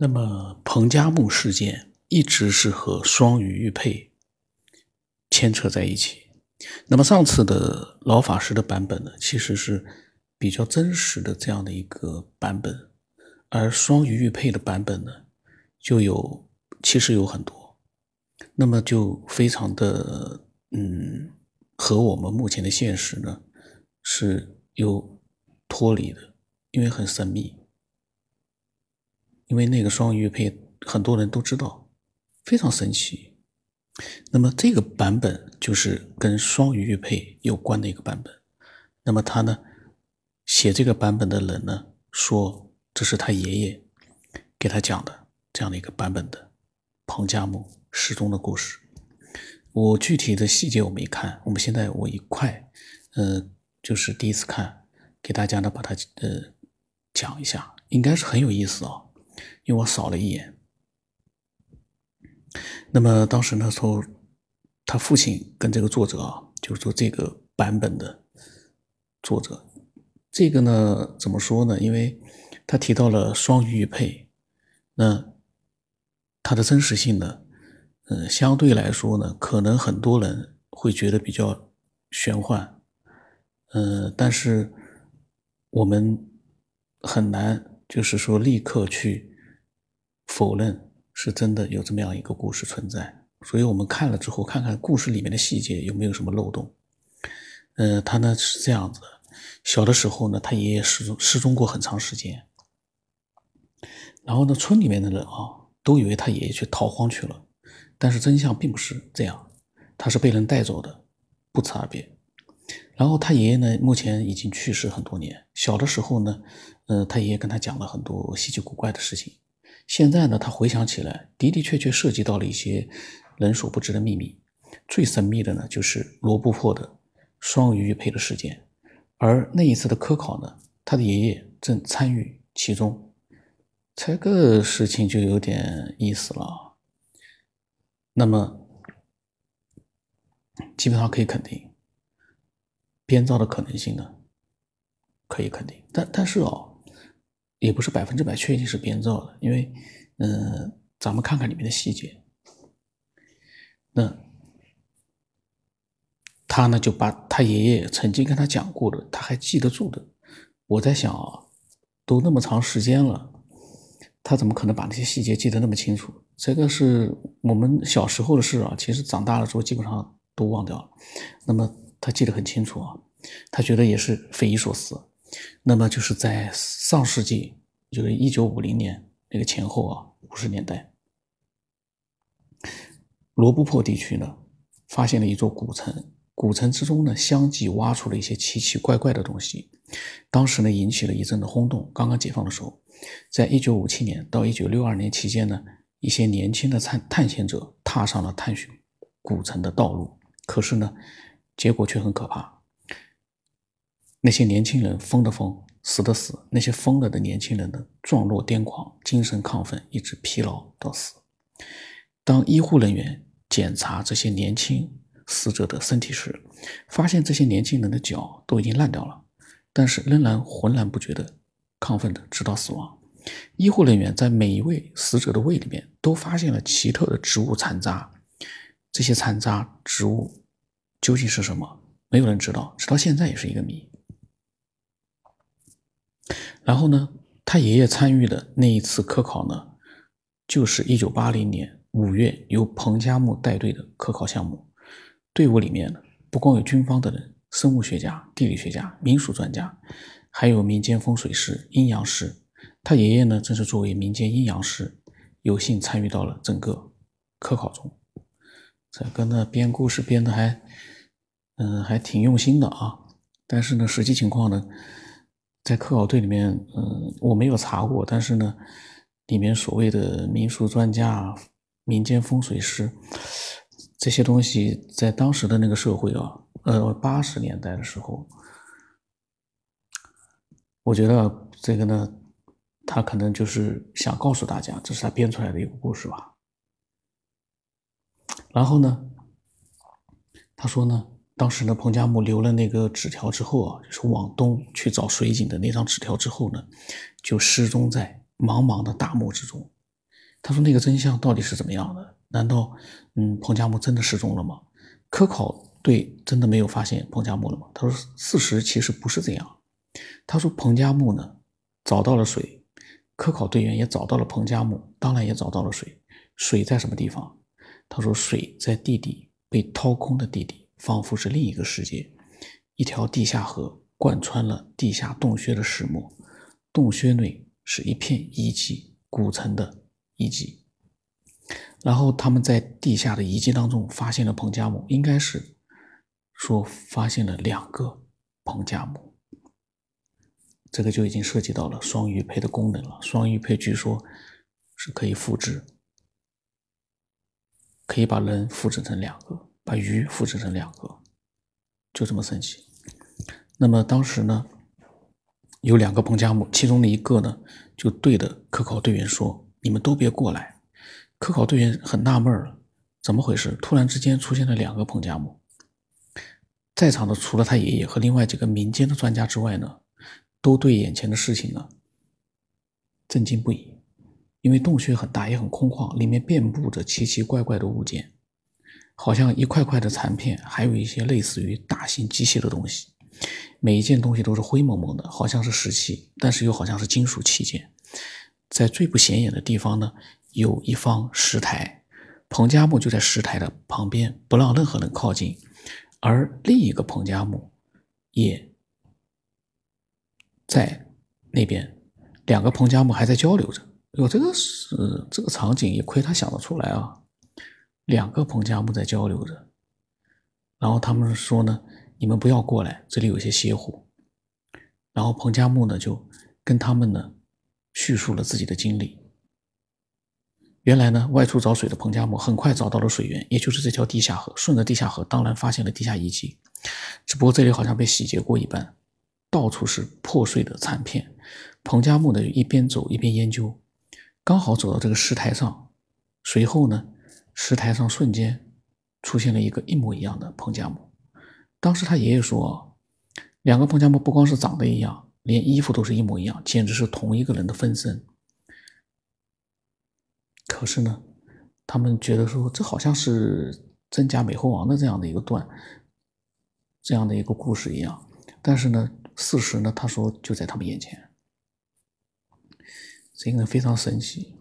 那么彭加木事件一直是和双鱼玉佩牵扯在一起。那么上次的老法师的版本呢，其实是比较真实的这样的一个版本，而双鱼玉佩的版本呢，就有其实有很多，那么就非常的嗯，和我们目前的现实呢是有脱离的，因为很神秘。因为那个双鱼玉佩很多人都知道，非常神奇。那么这个版本就是跟双鱼玉佩有关的一个版本。那么他呢，写这个版本的人呢，说这是他爷爷给他讲的这样的一个版本的彭加木失踪的故事。我具体的细节我没看，我们现在我一块，呃，就是第一次看，给大家呢把它呃讲一下，应该是很有意思啊。因为我扫了一眼，那么当时呢，说他父亲跟这个作者啊，就是说这个版本的作者，这个呢怎么说呢？因为他提到了双鱼玉佩，那它的真实性呢，嗯，相对来说呢，可能很多人会觉得比较玄幻，嗯，但是我们很难就是说立刻去。否认是真的有这么样一个故事存在，所以我们看了之后，看看故事里面的细节有没有什么漏洞。呃，他呢是这样子：小的时候呢，他爷爷失踪失踪过很长时间，然后呢，村里面的人啊都以为他爷爷去逃荒去了，但是真相并不是这样，他是被人带走的，不辞而别。然后他爷爷呢，目前已经去世很多年。小的时候呢，呃，他爷爷跟他讲了很多稀奇古怪的事情。现在呢，他回想起来，的的确确涉及到了一些人所不知的秘密。最神秘的呢，就是罗布泊的双鱼玉佩的事件。而那一次的科考呢，他的爷爷正参与其中。这个事情就有点意思了。那么，基本上可以肯定，编造的可能性呢，可以肯定。但但是哦。也不是百分之百确定是编造的，因为，嗯，咱们看看里面的细节。那他呢，就把他爷爷曾经跟他讲过的，他还记得住的。我在想啊，都那么长时间了，他怎么可能把那些细节记得那么清楚？这个是我们小时候的事啊，其实长大了之后基本上都忘掉了。那么他记得很清楚啊，他觉得也是匪夷所思。那么就是在上世纪，就是一九五零年那个前后啊，五十年代，罗布泊地区呢，发现了一座古城，古城之中呢，相继挖出了一些奇奇怪怪的东西，当时呢，引起了一阵的轰动。刚刚解放的时候，在一九五七年到一九六二年期间呢，一些年轻的探探险者踏上了探寻古城的道路，可是呢，结果却很可怕。那些年轻人疯的疯，死的死。那些疯了的年轻人呢，状若癫狂，精神亢奋，一直疲劳到死。当医护人员检查这些年轻死者的身体时，发现这些年轻人的脚都已经烂掉了，但是仍然浑然不觉的亢奋的直到死亡。医护人员在每一位死者的胃里面都发现了奇特的植物残渣，这些残渣植物究竟是什么？没有人知道，直到现在也是一个谜。然后呢，他爷爷参与的那一次科考呢，就是一九八零年五月由彭加木带队的科考项目。队伍里面呢，不光有军方的人、生物学家、地理学家、民俗专家，还有民间风水师、阴阳师。他爷爷呢，正是作为民间阴阳师，有幸参与到了整个科考中。这个呢，编故事编的还，嗯，还挺用心的啊。但是呢，实际情况呢？在科考队里面，嗯，我没有查过，但是呢，里面所谓的民俗专家、民间风水师这些东西，在当时的那个社会啊，呃，八十年代的时候，我觉得这个呢，他可能就是想告诉大家，这是他编出来的一个故事吧。然后呢，他说呢。当时呢，彭加木留了那个纸条之后啊，就是往东去找水井的那张纸条之后呢，就失踪在茫茫的大漠之中。他说那个真相到底是怎么样的？难道嗯彭加木真的失踪了吗？科考队真的没有发现彭加木了吗？他说事实其实不是这样。他说彭加木呢找到了水，科考队员也找到了彭加木，当然也找到了水。水在什么地方？他说水在地底，被掏空的地底，仿佛是另一个世界。一条地下河贯穿了地下洞穴的始末，洞穴内是一片遗迹，古城的遗迹。然后他们在地下的遗迹当中发现了彭加木，应该是说发现了两个彭加木。这个就已经涉及到了双鱼胚的功能了。双鱼胚据说是可以复制，可以把人复制成两个，把鱼复制成两个，就这么神奇。那么当时呢，有两个彭加木，其中的一个呢，就对着科考队员说：“你们都别过来。”科考队员很纳闷了，怎么回事？突然之间出现了两个彭加木，在场的除了他爷爷和另外几个民间的专家之外呢，都对眼前的事情呢震惊不已。因为洞穴很大，也很空旷，里面遍布着奇奇怪怪的物件，好像一块块的残片，还有一些类似于大型机械的东西。每一件东西都是灰蒙蒙的，好像是石器，但是又好像是金属器件。在最不显眼的地方呢，有一方石台，彭加木就在石台的旁边，不让任何人靠近。而另一个彭加木也在那边，两个彭加木还在交流着。有，这个是这个场景，也亏他想得出来啊！两个彭加木在交流着，然后他们说呢。你们不要过来，这里有些邪乎。然后彭加木呢就跟他们呢叙述了自己的经历。原来呢，外出找水的彭加木很快找到了水源，也就是这条地下河。顺着地下河，当然发现了地下遗迹，只不过这里好像被洗劫过一般，到处是破碎的残片。彭加木呢一边走一边研究，刚好走到这个石台上，随后呢，石台上瞬间出现了一个一模一样的彭加木。当时他爷爷说，两个彭加木不光是长得一样，连衣服都是一模一样，简直是同一个人的分身。可是呢，他们觉得说这好像是真假美猴王的这样的一个段，这样的一个故事一样。但是呢，事实呢，他说就在他们眼前，这个非常神奇。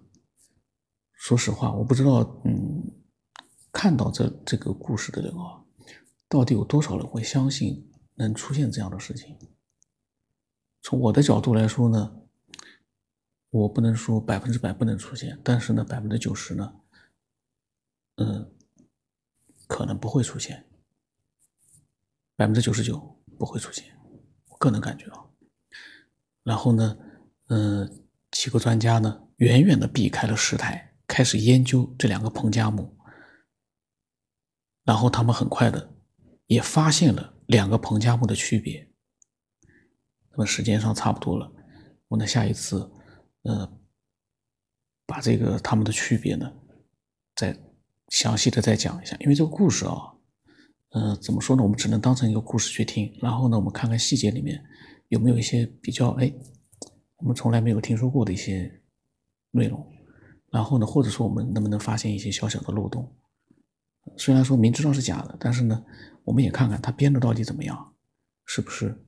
说实话，我不知道，嗯，看到这这个故事的人啊。到底有多少人会相信能出现这样的事情？从我的角度来说呢，我不能说百分之百不能出现，但是呢，百分之九十呢，嗯，可能不会出现，百分之九十九不会出现，我个人感觉啊。然后呢，嗯，几个专家呢，远远的避开了石台，开始研究这两个彭加木，然后他们很快的。也发现了两个彭加木的区别。那么时间上差不多了，我呢下一次，呃，把这个他们的区别呢，再详细的再讲一下。因为这个故事啊，呃，怎么说呢？我们只能当成一个故事去听。然后呢，我们看看细节里面有没有一些比较哎，我们从来没有听说过的一些内容。然后呢，或者说我们能不能发现一些小小的漏洞？虽然说明知道是假的，但是呢。我们也看看他编的到底怎么样，是不是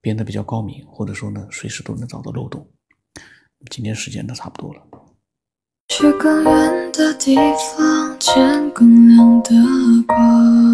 编的比较高明，或者说呢，随时都能找到漏洞。今天时间都差不多了。去更远的地方，见更亮的光。